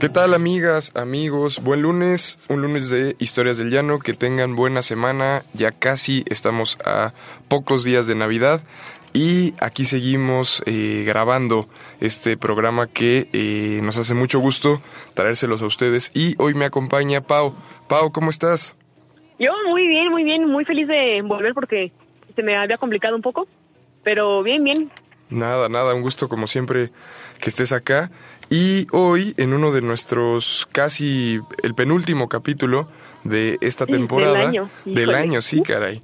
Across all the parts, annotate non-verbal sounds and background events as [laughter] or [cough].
¿Qué tal amigas, amigos? Buen lunes, un lunes de Historias del Llano, que tengan buena semana, ya casi estamos a pocos días de Navidad y aquí seguimos eh, grabando este programa que eh, nos hace mucho gusto traérselos a ustedes y hoy me acompaña Pau. Pau, ¿cómo estás? Yo muy bien, muy bien, muy feliz de volver porque se me había complicado un poco, pero bien, bien. Nada, nada, un gusto como siempre que estés acá. Y hoy, en uno de nuestros casi el penúltimo capítulo de esta Sí, temporada, del año, del híjole. año, sí, caray,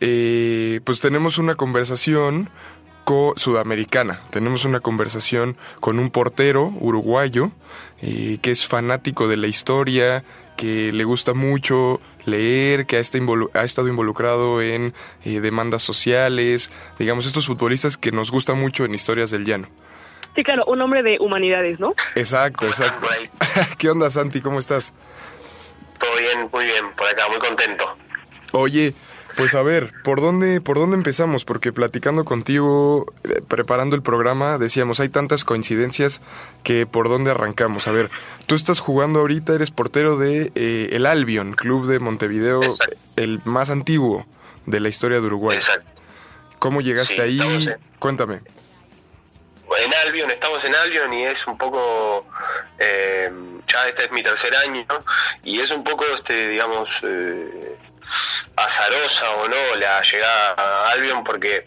eh, pues tenemos una conversación co sudamericana. Tenemos una conversación con un portero uruguayo eh, que es fanático de la historia, que le gusta mucho leer, que ha, ha estado involucrado en eh, demandas sociales, digamos, estos futbolistas que nos gusta mucho en historias del llano. Sí, claro, un hombre de humanidades, ¿no? Exacto, exacto. [laughs] ¿Qué onda, Santi? ¿Cómo estás? Todo bien, muy bien, por acá, muy contento. Oye, pues a ver, ¿por dónde, por dónde empezamos? Porque platicando contigo, eh, preparando el programa, decíamos, hay tantas coincidencias que por dónde arrancamos. A ver, tú estás jugando ahorita, eres portero de eh, el Albion, club de Montevideo, Exacto. el más antiguo de la historia de Uruguay. Exacto. ¿Cómo llegaste Sí, ahí? Cuéntame. En Albion, estamos en Albion y es un poco, eh, ya este es mi tercer año, y es un poco, este digamos, eh, azarosa o no la llegada a Albion porque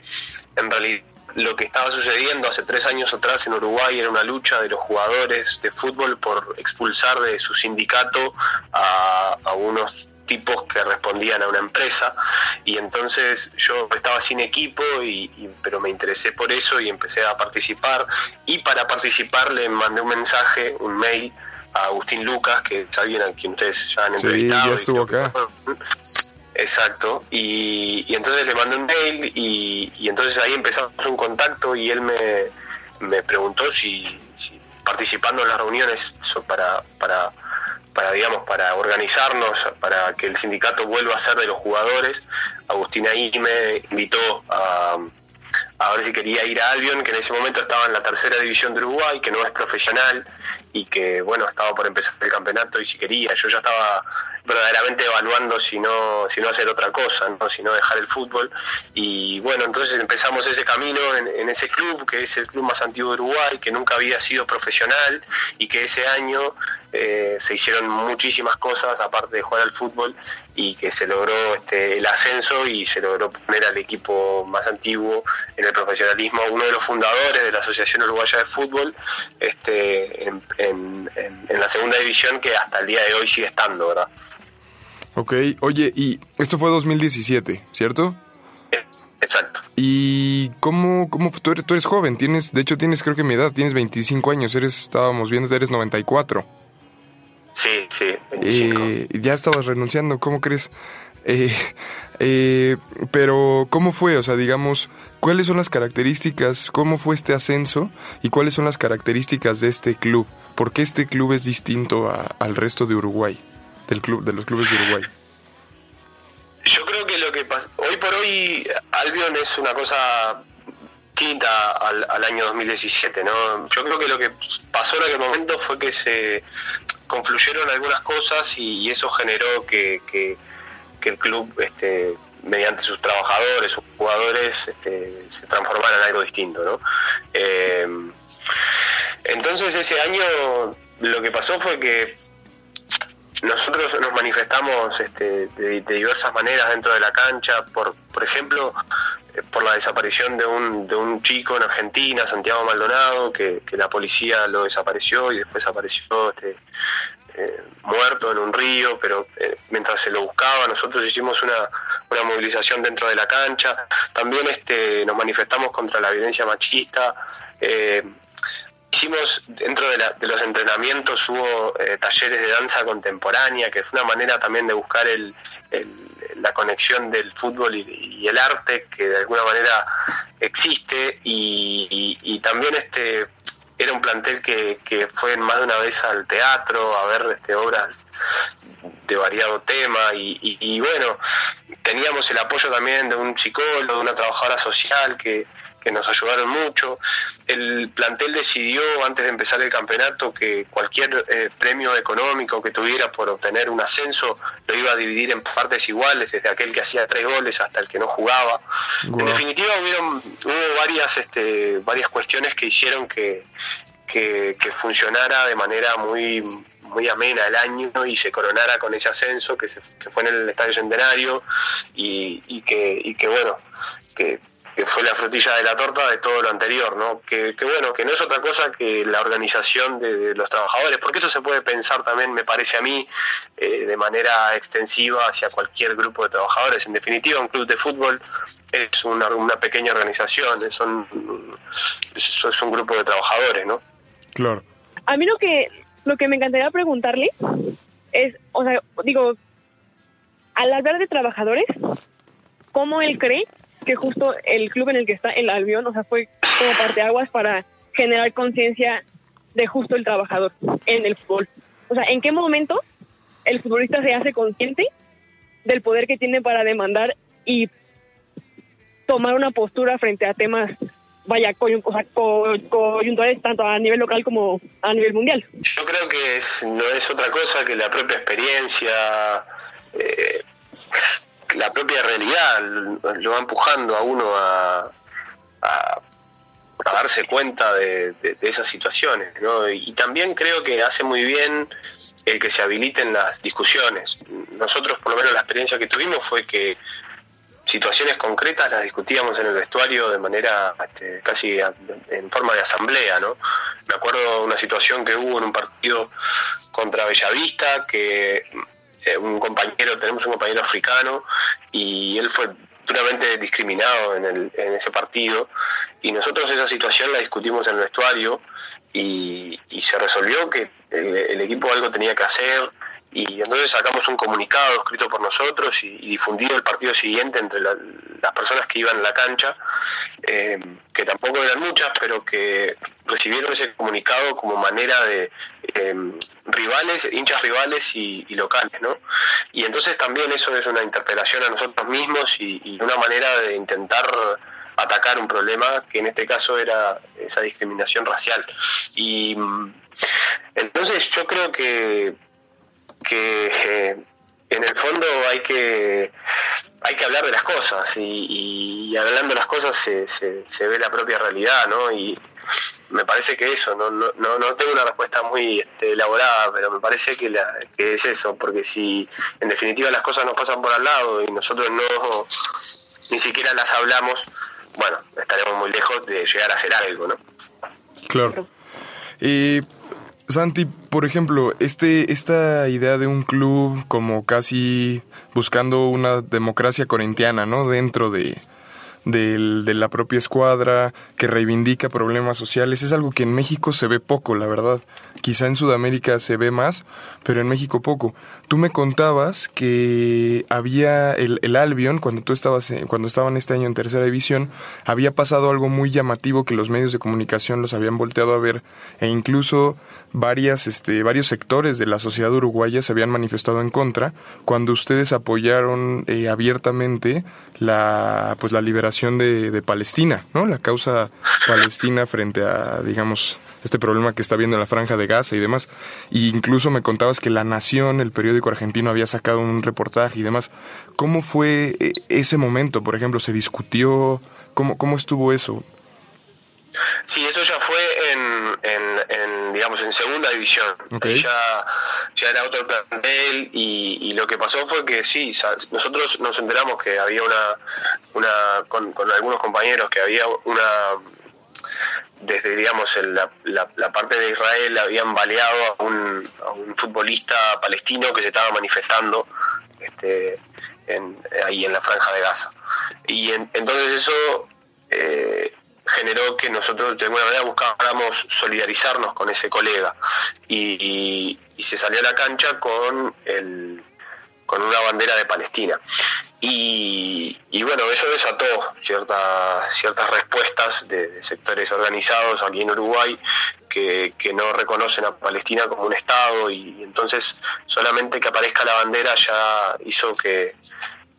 en realidad lo que estaba sucediendo hace tres años atrás en Uruguay era una lucha de los jugadores de fútbol por expulsar de su sindicato a, a unos tipos que respondían a una empresa y entonces yo estaba sin equipo y, y- pero me interesé por eso y empecé a participar y para participar le mandé un mensaje, un mail a Agustín Lucas que es alguien a quien ustedes ya han Sí, entrevistado ya y estuvo acá. Exacto, y, y entonces le mandé un mail y, y entonces ahí empezamos un contacto y él me, me preguntó si, si participando en las reuniones para, para, para, digamos, para organizarnos, para que el sindicato vuelva a ser de los jugadores, Agustín ahí me invitó a, a ver si quería ir a Albion, que en ese momento estaba en la tercera división de Uruguay, que no es profesional y que bueno, estaba por empezar el campeonato y si quería, yo ya estaba verdaderamente evaluando si no, si no hacer otra cosa, ¿no? si no dejar el fútbol. Y bueno, entonces empezamos ese camino en, ese club, que es el club más antiguo de Uruguay, que nunca había sido profesional y que ese año eh, se hicieron muchísimas cosas aparte de jugar al fútbol y que se logró este, el ascenso y se logró poner al equipo más antiguo en el profesionalismo, uno de los fundadores de la Asociación Uruguaya de Fútbol, este, en- en- en la segunda división que hasta el día de hoy sigue estando, ¿verdad? Ok, oye, y esto fue 2017, ¿cierto? Exacto. ¿Y cómo, cómo tú, eres, tú eres joven? Tienes, de hecho, tienes creo que mi edad, tienes 25 años, eres, estábamos viendo, eres 94. Sí, sí, 25. Eh, ya estabas renunciando, ¿cómo crees? Eh, [laughs] eh, pero, ¿cómo fue? O sea, digamos, ¿cuáles son las características? ¿Cómo fue este ascenso? ¿Y cuáles son las características de este club? ¿Por qué este club es distinto al resto de Uruguay? Del club, de los clubes de Uruguay. Yo creo que lo que pasa, hoy por hoy Albion es una cosa distinta al, al año 2017, ¿no? Yo creo que lo que pasó en aquel momento fue que se confluyeron algunas cosas y, eso generó que- que el club, este, mediante sus trabajadores, sus jugadores, este, se transformara en algo distinto, ¿no? Eh, entonces ese año lo que pasó fue que nosotros nos manifestamos este, de, diversas maneras dentro de la cancha, por, por ejemplo, eh, por la desaparición de un, de un chico en Argentina, Santiago Maldonado, que, que la policía lo desapareció y después apareció este, eh, muerto en un río, pero eh, mientras se lo buscaba nosotros hicimos una, una movilización dentro de la cancha. También este, nos manifestamos contra la violencia machista. eh, hicimos dentro de, los entrenamientos hubo talleres de danza contemporánea que fue una manera también de buscar el, la conexión del fútbol y, el arte que de alguna manera existe y también este era un plantel que, que fue más de una vez al teatro a ver este, obras de variado tema y, y, bueno, teníamos el apoyo también de un psicólogo, de una trabajadora social que, que nos ayudaron mucho. El plantel decidió antes de empezar el campeonato que cualquier eh, premio económico que tuviera por obtener un ascenso lo iba a dividir en partes iguales, desde aquel que hacía tres goles hasta el que no jugaba. En definitiva hubieron, hubo varias, este, varias cuestiones que hicieron que, que, funcionara de manera muy muy amena el año y se coronara con ese ascenso que, se, que fue en el Estadio Centenario y, y que, y que bueno, que que fue la frutilla de la torta de todo lo anterior, ¿no? Que, bueno, que no es otra cosa que la organización de, los trabajadores, porque eso se puede pensar también, me parece a mí, eh, de manera extensiva hacia cualquier grupo de trabajadores. En definitiva, un club de fútbol es una, una pequeña organización, es un, es un grupo de trabajadores, ¿no? Claro. A mí lo que, lo que me encantaría preguntarle es, o sea, digo, al hablar de trabajadores, ¿cómo él cree que justo el club en el que está el Albión, o sea, fue como parte aguas para generar conciencia de justo el trabajador en el fútbol. O sea, ¿en qué momento el futbolista se hace consciente del poder que tiene para demandar y tomar una postura frente a temas, vaya, coyunturales tanto a nivel local como a nivel mundial? Yo creo que no es otra cosa que la propia experiencia. Eh, la propia realidad lo va empujando a uno a, darse cuenta de, esas situaciones. ¿no? Y también creo que hace muy bien el que se habiliten las discusiones. Nosotros, por lo menos la experiencia que tuvimos fue que situaciones concretas las discutíamos en el vestuario de manera este, casi en forma de asamblea, ¿no? Me acuerdo una situación que hubo en un partido contra Bellavista que eh, un compañero, tenemos un compañero africano y él fue duramente discriminado en, ese partido y nosotros esa situación la discutimos en el vestuario y, se resolvió que el, equipo algo tenía que hacer y entonces sacamos un comunicado escrito por nosotros y, difundido el partido siguiente entre las personas que iban a la cancha, eh, que tampoco eran muchas, pero que recibieron ese comunicado como manera de eh, rivales, hinchas rivales y, locales, ¿no? Y entonces también eso es una interpelación a nosotros mismos y una manera de intentar atacar un problema que en este caso era esa discriminación racial. Y mm, entonces yo creo que que eh, en el fondo hay que hay que hablar de las cosas y, hablando de las cosas se, se, ve la propia realidad, ¿no? Y me parece que eso, no, no, no tengo una respuesta muy este, elaborada, pero me parece que, la, que es eso, porque si en definitiva las cosas nos pasan por al lado y nosotros no ni siquiera las hablamos, bueno, estaremos muy lejos de llegar a hacer algo, ¿no? Claro. Y Santi, por ejemplo, este, esta idea de un club como casi buscando una democracia corintiana, ¿no? Dentro de, de la propia escuadra, que reivindica problemas sociales, es algo que en México se ve poco, la verdad. Quizá en Sudamérica se ve más, pero en México poco. Tú me contabas que había el, el Albion, cuando tú estabas, cuando estaban este año en tercera división, había pasado algo muy llamativo que los medios de comunicación los habían volteado a ver, e incluso varias, este, varios sectores de la sociedad uruguaya se habían manifestado en contra cuando ustedes apoyaron eh, abiertamente la, pues, la liberación de, de, Palestina, ¿no? La causa palestina frente a, digamos, este problema que está viendo en la franja de Gaza y demás. Y incluso me contabas que La Nación, el periódico argentino, había sacado un reportaje y demás. ¿Cómo fue eh, ese momento, por ejemplo? ¿Se discutió? ¿Cómo, cómo estuvo eso? Sí, eso ya fue en, en, digamos, en segunda división. Ya, ya era otro plantel y, y, lo que pasó fue que sí, nosotros nos enteramos que había una, una con, con algunos compañeros, que había una, desde digamos la, la, parte de Israel habían baleado a un, a un futbolista palestino que se estaba manifestando este, en, ahí en la franja de Gaza. Y entonces eso eh, generó que nosotros de alguna manera buscáramos solidarizarnos con ese colega y, se salió a la cancha con el con una bandera de Palestina. Y, y bueno, eso desató ciertas ciertas respuestas de, sectores organizados aquí en Uruguay que, que, no reconocen a Palestina como un Estado y, entonces solamente que aparezca la bandera ya hizo que,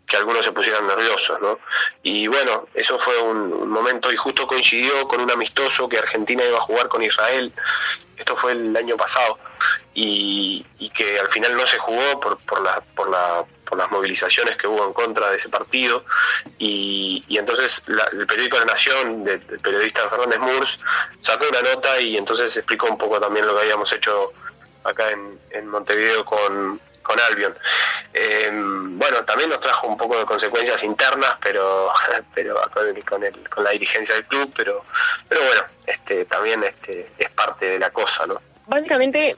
que algunos se pusieran nerviosos, ¿no? Y bueno, eso fue un, momento y justo coincidió con un amistoso que Argentina iba a jugar con Israel, esto fue el año pasado, y, que al final no se jugó por, por, la, por, la, por las movilizaciones que hubo en contra de ese partido, y, entonces el periódico La Nación, del, periodista Fernández Murs, sacó una nota y entonces explicó un poco también lo que habíamos hecho acá en, Montevideo con, Albion. Bueno, también nos trajo un poco de consecuencias internas, pero [laughs] pero con, el, con la dirigencia del club, pero pero bueno, este también este es parte de la cosa, ¿no? Básicamente,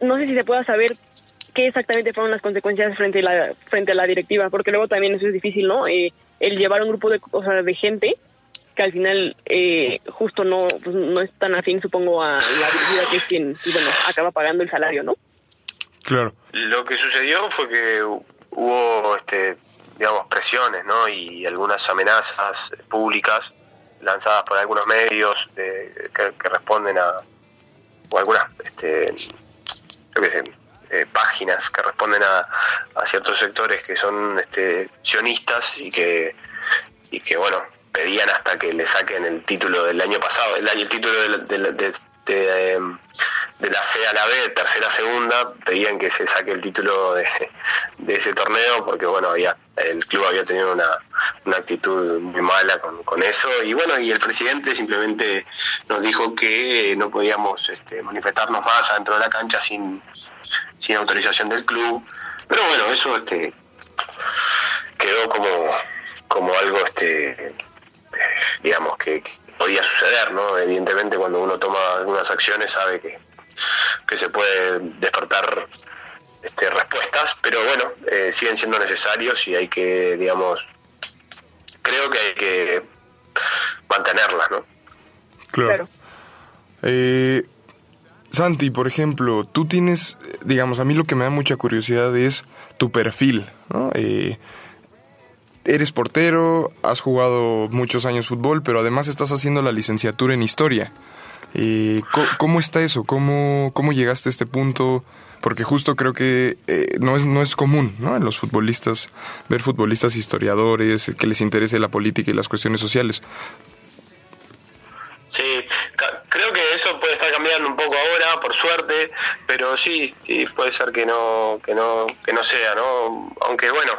no sé si se pueda saber qué exactamente fueron las consecuencias frente a la frente a la directiva, porque luego también eso es difícil, ¿no? Eh, el llevar un grupo de cosas de gente que al final eh, justo no pues, no es tan afín, supongo, a la directiva que es quien, bueno, acaba pagando el salario, ¿no? Claro. Lo que sucedió fue que hubo, este, digamos, presiones, ¿no? Y algunas amenazas públicas lanzadas por algunos medios que, responden a, o algunas, este, eh, páginas que responden a, a, ciertos sectores que son este, sionistas y que, y que, bueno, pedían hasta que le saquen el título del año pasado, el, el título de, de, de la C a la B, tercera a segunda, pedían que se saque el título de, ese torneo porque bueno, había el club había tenido una, una actitud muy mala con, con, eso. Y bueno, y el presidente simplemente nos dijo que no podíamos este, manifestarnos más adentro de la cancha sin, sin autorización del club, pero bueno, eso este quedó como, como algo este digamos que podía suceder, ¿no? Evidentemente cuando uno toma algunas acciones sabe que, que se puede despertar este, respuestas, pero bueno, eh, siguen siendo necesarios y hay que, digamos, creo que hay que mantenerlas, ¿no? Claro. Eh, Santi, por ejemplo, tú tienes, digamos, a mí lo que me da mucha curiosidad es tu perfil, ¿no? Eh, eres portero, has jugado muchos años fútbol, pero además estás haciendo la licenciatura en historia. Eh, ¿cómo, está eso? ¿Cómo, ¿Cómo llegaste a este punto? Porque justo creo que eh, no, es, no es común ¿no? en los futbolistas ver futbolistas historiadores que les interese la política y las cuestiones sociales. Sí, creo que eso puede estar cambiando un poco ahora, por suerte, pero sí, sí puede ser que no, que no, que no sea, ¿no? Aunque bueno,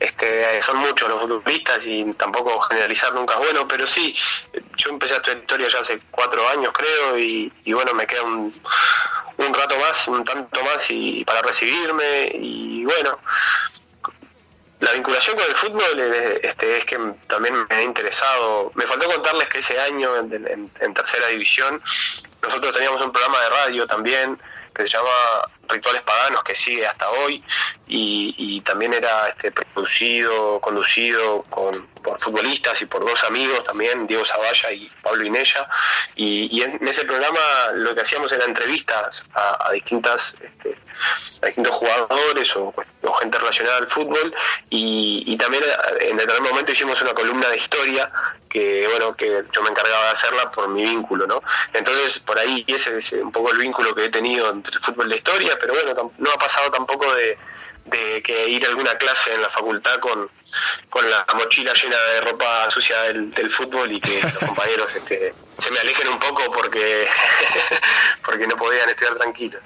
este, son muchos los futbolistas y tampoco generalizar nunca es bueno, pero sí, yo empecé a historia ya hace cuatro años creo y, bueno, me queda un, un rato más, un tanto más y para recibirme y bueno, la vinculación con el fútbol este, es que también me ha interesado. Me faltó contarles que ese año en tercera división nosotros teníamos un programa de radio también que se llama Rituales Paganos, que sigue hasta hoy, y, también era este, producido, conducido con, por futbolistas y por dos amigos también, Diego Zavalla y Pablo Inella, y, en ese programa lo que hacíamos era entrevistas a, distintas este, a distintos jugadores o, gente relacionada al fútbol, y, también en determinado momento hicimos una columna de historia que bueno que yo me encargaba de hacerla por mi vínculo, ¿no? Entonces por ahí ese es un poco el vínculo que he tenido entre el fútbol y la historia, pero bueno, no ha pasado tampoco de, que ir a alguna clase en la facultad con, la mochila llena de ropa sucia del, fútbol y que los [laughs] compañeros este, se me alejen un poco porque, [laughs] porque no podían estudiar tranquilos.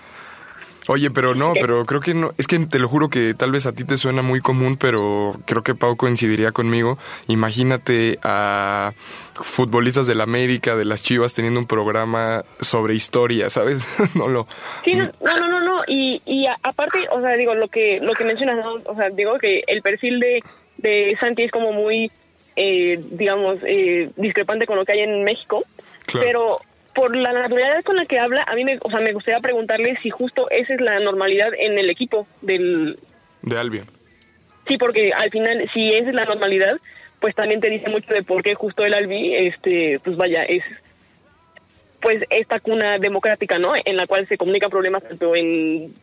Oye, pero no, pero creo que no, es que te lo juro que tal vez a ti te suena muy común, pero creo que Pau coincidiría conmigo. Imagínate a futbolistas de la América, de las Chivas, teniendo un programa sobre historia, ¿sabes? [laughs] no lo... Sí, no, no, no, no, y, y aparte, o sea, digo, lo que, lo que mencionas, o sea, digo que el perfil de, de Santi es como muy, eh, digamos, eh, discrepante con lo que hay en México, pero por la naturalidad con la que habla, a mí me, o sea, me gustaría preguntarle si justo esa es la normalidad en el equipo del... De Albion. Sí, porque al final, si esa es la normalidad, pues también te dice mucho de por qué justo el Albi, este, pues vaya, es pues esta cuna democrática, ¿no? En la cual se comunican problemas tanto en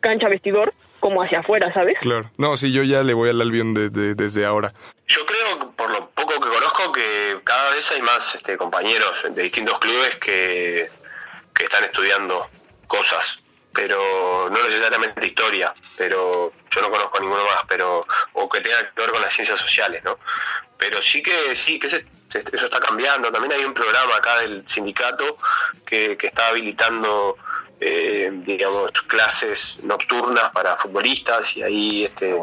cancha vestidor como hacia afuera, ¿sabes? Claro. No, sí, yo ya le voy al Albion desde, desde ahora. Yo creo, por lo poco que conozco, que cada vez hay más este, compañeros de distintos clubes que, que están estudiando cosas, pero no necesariamente historia, pero yo no conozco ninguno más, pero o que tenga que ver con las ciencias sociales, ¿no? Pero sí que sí que se- se- eso está cambiando. También hay un programa acá del sindicato que, que está habilitando eh, digamos clases nocturnas para futbolistas y ahí este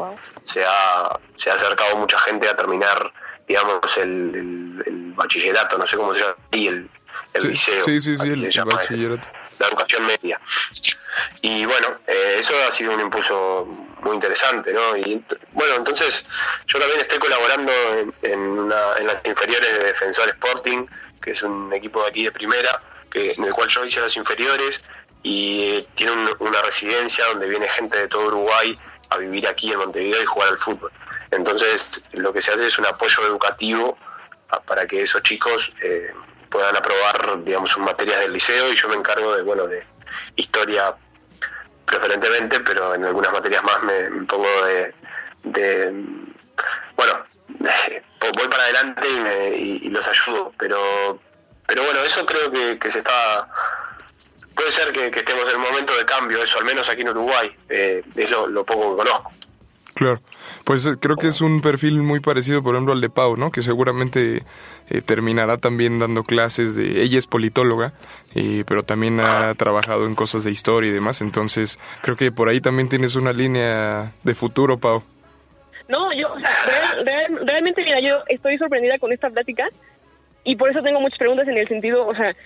se ha se ha acercado mucha gente a terminar digamos el, el- el bachillerato no sé cómo se llama y el, el Sí, liceo sí, sí, sí, así el se llama, bachillerato. la educación media. Y bueno eh, eso ha sido un impulso muy interesante no y ent- bueno entonces yo también estoy colaborando en, en, una- en las inferiores de Defensor Sporting que es un equipo de aquí de primera que en el cual yo hice las inferiores y tiene un- una residencia donde viene gente de todo Uruguay a vivir aquí en Montevideo y jugar al fútbol. Entonces, lo que se hace es un apoyo educativo para que esos chicos eh, puedan aprobar, digamos, sus materias del liceo y yo me encargo de, bueno, de historia preferentemente, pero en algunas materias más me, pongo de, bueno, [laughs] voy para adelante y, me- y- los ayudo, pero, pero bueno, eso creo que se está puede ser que, que estemos en un momento de cambio, eso al menos aquí en Uruguay, eh, es lo, lo poco que conozco. Claro. Pues eh, creo que es un perfil muy parecido, por ejemplo, al de Pau, ¿no? Que seguramente eh, terminará también dando clases de... Ella es politóloga, eh, pero también ha trabajado en cosas de historia y demás. Entonces, creo que por ahí también tienes una línea de futuro, Pau. No, yo, o sea, real- real- realmente, mira, yo estoy sorprendida con esta plática y por eso tengo muchas preguntas en el sentido, o sea,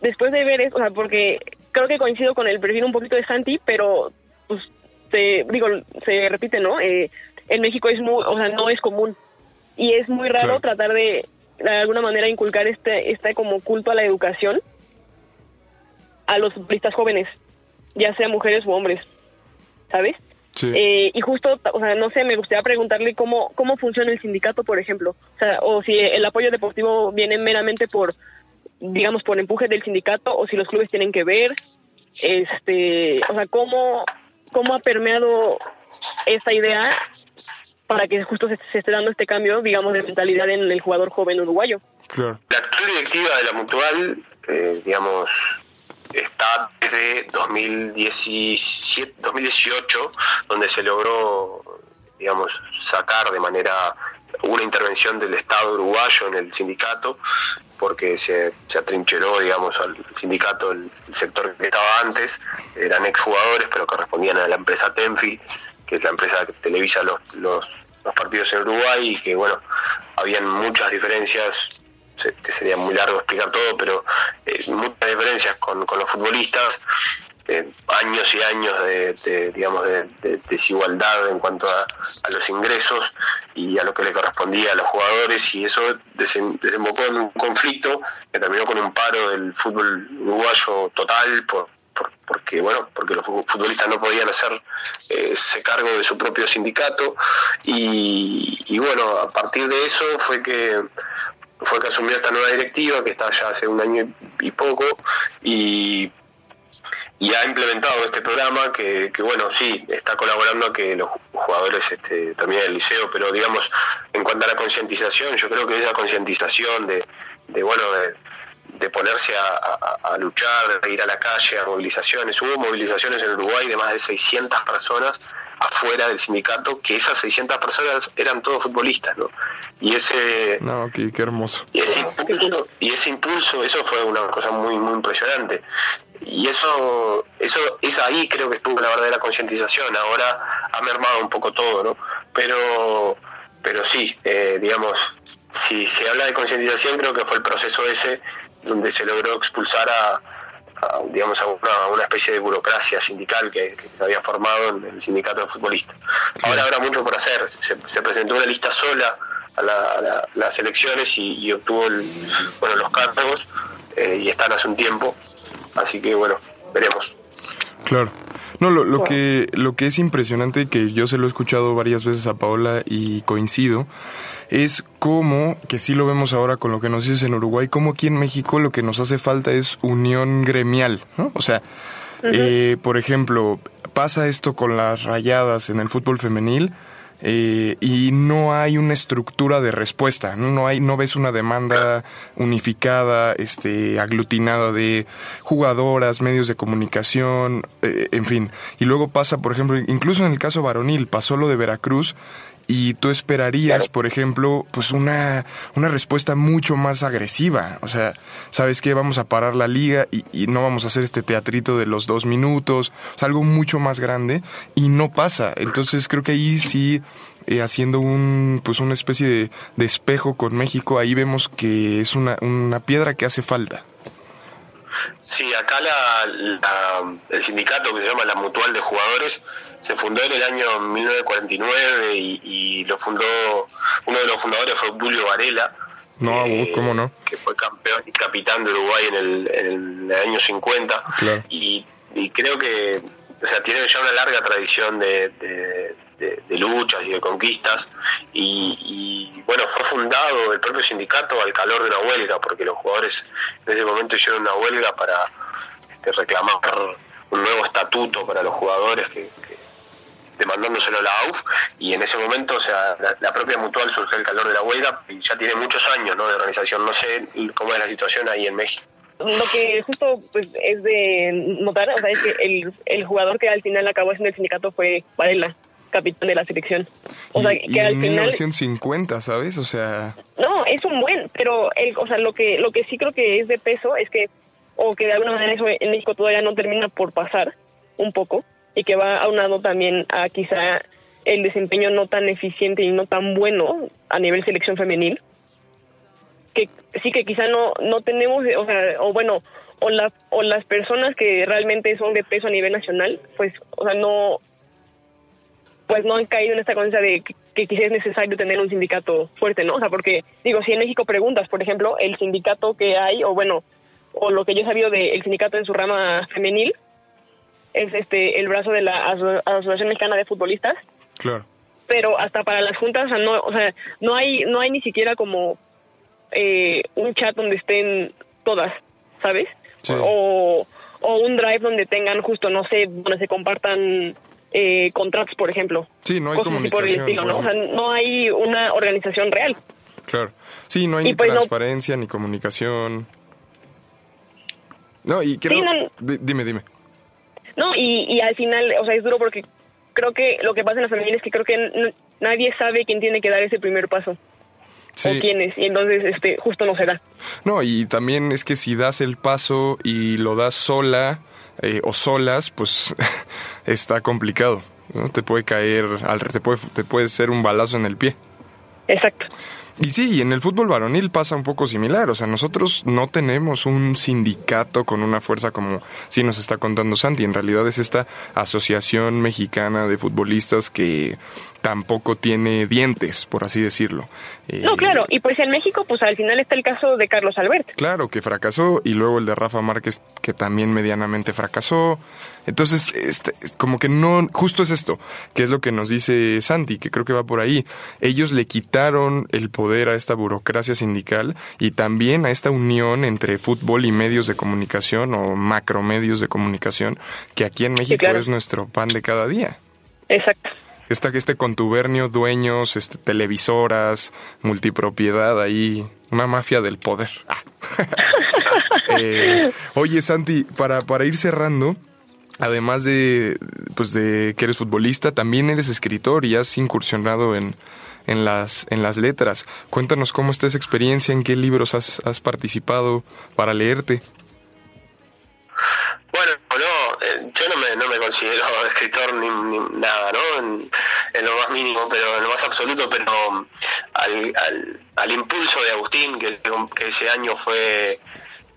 después de ver eso, o sea, porque creo que coincido con el perfil un poquito de Santi, pero, pues, se, digo, se repite, ¿no? Eh, en México es muy, o sea, no es común y es muy raro Claro. tratar de, de alguna manera, inculcar este, este como culto a la educación a los futbolistas jóvenes, ya sea mujeres u hombres, ¿sabes? Sí. Eh, y justo, o sea, no sé, me gustaría preguntarle cómo, cómo funciona el sindicato, por ejemplo. O sea, o si el apoyo deportivo viene meramente por, digamos, por empuje del sindicato, o si los clubes tienen que ver. Este, o sea, cómo, cómo ha permeado esta idea para que justo se, se esté dando este cambio, digamos, de mentalidad en el jugador joven uruguayo. Claro. La actual directiva de la Mutual, eh, digamos, está desde 2017, 2018, donde se logró, digamos, sacar de manera una intervención del Estado uruguayo en el sindicato, porque se, se atrincheró, digamos, al sindicato, el, sector que estaba antes, eran exjugadores, pero que respondían a la empresa Tenfi, que es la empresa que televisa los, los, partidos en Uruguay, y que, bueno, habían muchas diferencias se- sería muy largo explicar todo, pero eh, muchas diferencias con, con los futbolistas, eh, años y años de, digamos de, de desigualdad en cuanto a, a los ingresos y a lo que le correspondía a los jugadores y eso desembocó en un conflicto que terminó con un paro del fútbol uruguayo total por, por- porque bueno porque los fu- futbolistas no podían hacer eh, ese cargo de su propio sindicato y, y bueno a partir de eso fue que fue que asumió esta nueva directiva que está ya hace un año y poco y, y ha implementado este programa que, que, bueno sí está colaborando a que los jugadores este, terminen el liceo pero digamos en cuanto a la concientización yo creo que esa concientización de, de bueno de, de ponerse a, a- a luchar, de ir a la calle, a movilizaciones. Hubo movilizaciones en Uruguay de más de 600 personas afuera del sindicato, que esas 600 personas eran todos futbolistas, ¿no? Y ese, No, qué, qué hermoso. y ese impulso, y ese impulso, eso fue una cosa muy muy impresionante. Y eso, eso es ahí creo que estuvo la verdadera concientización. Ahora ha mermado un poco todo, ¿no? Pero, pero sí, eh, digamos, si se habla de concientización, creo que fue el proceso ese donde se logró expulsar a, a, digamos, a una, a una especie de burocracia sindical que, que se había formado en el sindicato de futbolistas. Ahora habrá mucho por hacer. Se, se presentó una lista sola a, la- a la- las elecciones y, y obtuvo el- bueno, los cargos eh, y están hace un tiempo. Así que bueno, veremos. Claro. No, lo, lo que lo que es impresionante que yo se lo he escuchado varias veces a Paola y coincido es cómo que sí lo vemos ahora con lo que nos dices en Uruguay, como aquí en México lo que nos hace falta es unión gremial, ¿no? O sea, eh, por ejemplo, pasa esto con las rayadas en el fútbol femenil eh, y no hay una estructura de respuesta, ¿no? hay, no ves una demanda unificada, este, aglutinada de jugadoras, medios de comunicación, eh, en fin. Y luego pasa, por ejemplo, incluso en el caso varonil, pasó lo de Veracruz y tú esperarías, por ejemplo, pues una, una respuesta mucho más agresiva. O sea, ¿sabes qué? Vamos a parar la liga y, y no vamos a hacer este teatrito de los dos minutos. O sea, algo mucho más grande y no pasa. Entonces creo que ahí sí, eh, haciendo un, pues una especie de, de espejo con México, ahí vemos que es una, una piedra que hace falta. Sí, acá la, la- el sindicato que se llama la Mutual de Jugadores se fundó en el año 1949 y, y lo fundó, uno de los fundadores fue Obdulio Varela. No, eh, ¿cómo no? Que fue campeón y capitán de Uruguay en el, en el año 50. Claro. Y, y creo que, o sea, tiene ya una larga tradición de, de- de- de luchas y de conquistas. Y, y, bueno, fue fundado el propio sindicato al calor de una huelga, porque los jugadores en ese momento hicieron una huelga para este, reclamar un nuevo estatuto para los jugadores que, que- demandándoselo a la AUF y en ese momento o sea la, la propia mutual surgió el calor de la huelga y ya tiene muchos años ¿no? de organización no sé cómo es la situación ahí en México Lo que justo pues, es de notar, o sea, es que el, el jugador que al final acabó siendo el sindicato fue Varela, capitán de la selección. O sea, y, y que al en final... 1950, ¿sabes? O sea, No, es un buen, pero el, o sea, lo que lo que sí creo que es de peso es que o que de alguna manera eso en México todavía no termina por pasar un poco y que va aunado también a quizá el desempeño no tan eficiente y no tan bueno a nivel selección femenil que sí que quizá no no tenemos o sea o bueno o la o las personas que realmente son de peso a nivel nacional pues o sea no pues no han caído en esta conciencia de que, que quizás es necesario tener un sindicato fuerte, ¿no? O sea, porque, digo, si en México preguntas, por ejemplo, el sindicato que hay, o bueno, o lo que yo he sabido del sindicato en su rama femenil, es este el brazo de la Aso- Asociación Mexicana de Futbolistas, claro. pero hasta para las juntas, o sea, no, o sea, no hay, no hay ni siquiera como eh, un chat donde estén todas, ¿sabes? Sí. O, o un drive donde tengan justo, no sé, donde se compartan eh, contratos, por ejemplo. Sí, no hay Cosas así por el comunicación, estilo, ¿no? O sea, no hay una organización real. Claro. Sí, no hay Y ni pues no- transparencia ni comunicación. No, y creo... Sí, no- Di- dime, dime. No, y, y al final, o sea, es duro porque creo que lo que pasa en la familia es que creo que nadie sabe quién tiene que dar ese primer paso o Sí. quiénes, y entonces este justo no se da. No, y también es que si das el paso y lo das sola eh, o solas, pues [laughs] está complicado. ¿no? Te puede caer, al, te, puede, te puede ser un balazo en el pie. Exacto. Y sí, y en el fútbol varonil pasa un poco similar. O sea, nosotros no tenemos un sindicato con una fuerza como sí nos está contando Santi. En realidad es esta asociación mexicana de futbolistas que tampoco tiene dientes, por así decirlo. Eh, No, claro, y pues en México, pues al final está el caso de Carlos Albert. Claro, que fracasó, y luego el de Rafa Márquez, que también medianamente fracasó. Entonces, este, como que no, justo es esto, que es lo que nos dice Santi, que creo que va por ahí. Ellos le quitaron el poder a esta burocracia sindical y también a esta unión entre fútbol y medios de comunicación o macromedios de comunicación, que aquí en México claro. es nuestro pan de cada día. Exacto. Esta, este contubernio, dueños, este, televisoras, multipropiedad ahí, una mafia del poder. Ah. [laughs] Eh, oye, Santi, para, para ir cerrando, además de, pues de que eres futbolista, también eres escritor y has incursionado en, en, las, en las letras. Cuéntanos cómo está esa experiencia, en qué libros has, has participado para leerte. No me considero [laughs] escritor ni, nada, ¿no? En, lo más mínimo, pero en lo más absoluto, pero al, al, al impulso de Agustín, que ese año fue,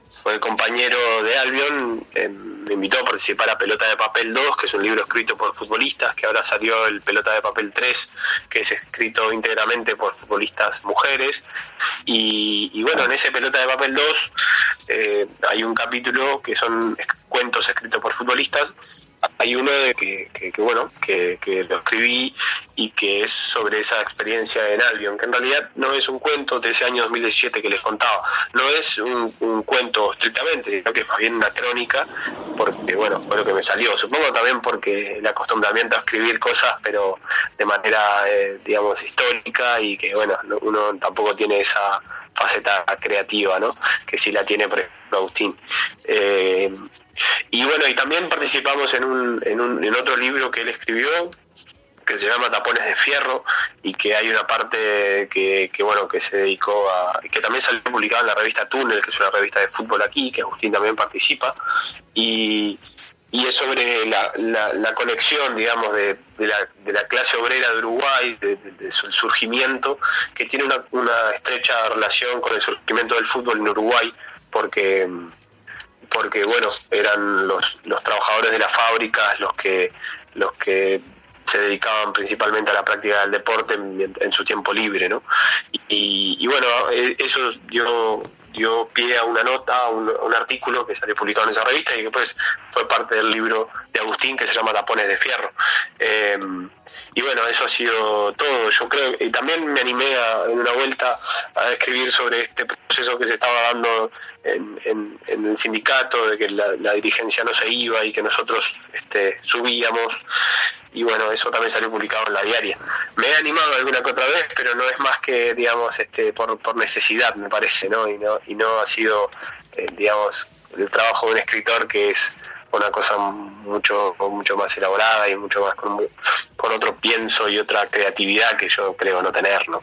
fue compañero de Albion, eh, me invitó a participar a Pelota de Papel 2, que es un libro escrito por futbolistas, que ahora salió el Pelota de Papel 3, que es escrito íntegramente por futbolistas mujeres. Y, bueno, en ese Pelota de Papel 2 eh, hay un capítulo que son cuentos escritos por futbolistas hay uno de que, bueno, que, que, lo escribí y que es sobre esa experiencia en Albion, que en realidad no es un cuento de ese año 2017 que les contaba, no es un, cuento estrictamente, sino que es más bien una crónica, porque bueno, fue lo que me salió. Supongo también porque el acostumbramiento a escribir cosas, pero de manera, eh, digamos, histórica y que bueno, no, uno tampoco tiene esa faceta creativa, ¿no? Que sí la tiene, por ejemplo, Agustín. Eh, y bueno, y también participamos en, un, en, un, en otro libro que él escribió, que se llama Tapones de Fierro y que hay una parte que, bueno que se dedicó a que también salió publicada en la revista Túnel que es una revista de fútbol aquí que Agustín también participa. Y, y es sobre la, la, conexión digamos de, de, la, clase obrera de Uruguay de, de su surgimiento que tiene una, una estrecha relación con el surgimiento del fútbol en Uruguay porque porque bueno eran los, los trabajadores de las fábricas los que los que se dedicaban principalmente a la práctica del deporte en, su tiempo libre, ¿no? Y, bueno, eso dio, dio pie a una nota, a un, artículo que salió publicado en esa revista y que después fue parte del libro de Agustín que se llama Tapones de Fierro. Eh, y bueno, eso ha sido todo. Yo creo, y también me animé a, en una vuelta a escribir sobre este proceso que se estaba dando en, en, en el sindicato, de que la, la, dirigencia no se iba y que nosotros este, subíamos y bueno, eso también salió publicado en la diaria. Me he animado alguna que otra vez, pero no es más que, digamos, este, por, por necesidad, me parece, ¿no? Y no, y no ha sido, eh, digamos, el trabajo de un escritor que es una cosa mucho mucho más elaborada y mucho más con, con otro pienso y otra creatividad que yo creo no tener, ¿no?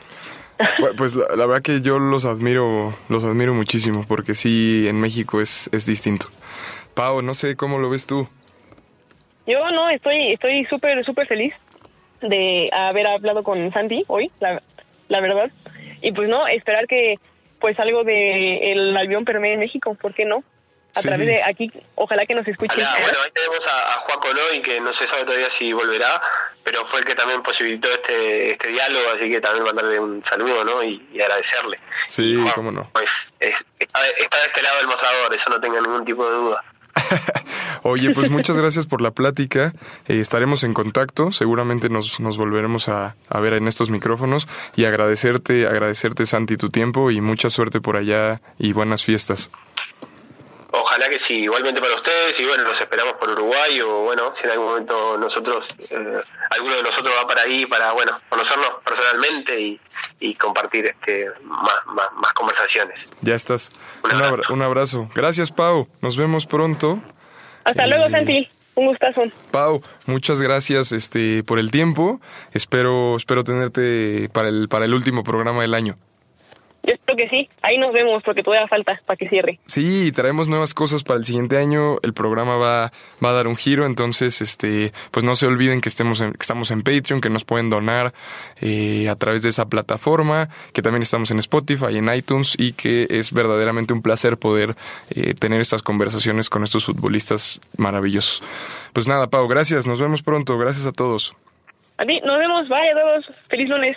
Pues, pues la, la, verdad que yo los admiro, los admiro muchísimo, porque sí, en México es, es distinto. Pau, no sé cómo lo ves tú. Yo no, estoy estoy súper, súper feliz de haber hablado con Santi hoy, la, la verdad. Y pues no, esperar que pues algo de el avión permee en México, ¿por qué no? A sí. través de aquí, ojalá que nos escuchen. Ojalá, bueno, ahí tenemos a, a Juan Coloy, que no se sabe todavía si volverá, pero fue el que también posibilitó este este diálogo, así que también mandarle un saludo, ¿no? Y, y agradecerle. Sí, y Juan, cómo no. Pues, es, está, está de este lado del mostrador, eso no tenga ningún tipo de duda. [laughs] Oye, pues muchas gracias por la plática. Eh, estaremos en contacto. Seguramente nos, nos volveremos a, a, ver en estos micrófonos. Y agradecerte, agradecerte, Santi, tu tiempo y mucha suerte por allá y buenas fiestas. Ojalá que sí, igualmente para ustedes y bueno, los esperamos por Uruguay o bueno, si en algún momento nosotros, eh, alguno de nosotros va para ahí para bueno, conocernos personalmente y, y compartir este más, más, más, conversaciones. Ya estás. Un abrazo. un abrazo. Gracias, Pau. Nos vemos pronto. Hasta eh, luego, Santi. Un gustazo. Pau, muchas gracias este por el tiempo. Espero espero tenerte para el para el último programa del año. Yo espero que sí. Ahí nos vemos porque todavía falta para que cierre. Sí, traemos nuevas cosas para el siguiente año. El programa va, va a dar un giro, entonces, este, pues no se olviden que estemos en, que estamos en Patreon, que nos pueden donar eh, a través de esa plataforma, que también estamos en Spotify en iTunes y que es verdaderamente un placer poder eh, tener estas conversaciones con estos futbolistas maravillosos. Pues nada, Pau, gracias. Nos vemos pronto. Gracias a todos. A ti, nos vemos. Bye a todos. Feliz lunes.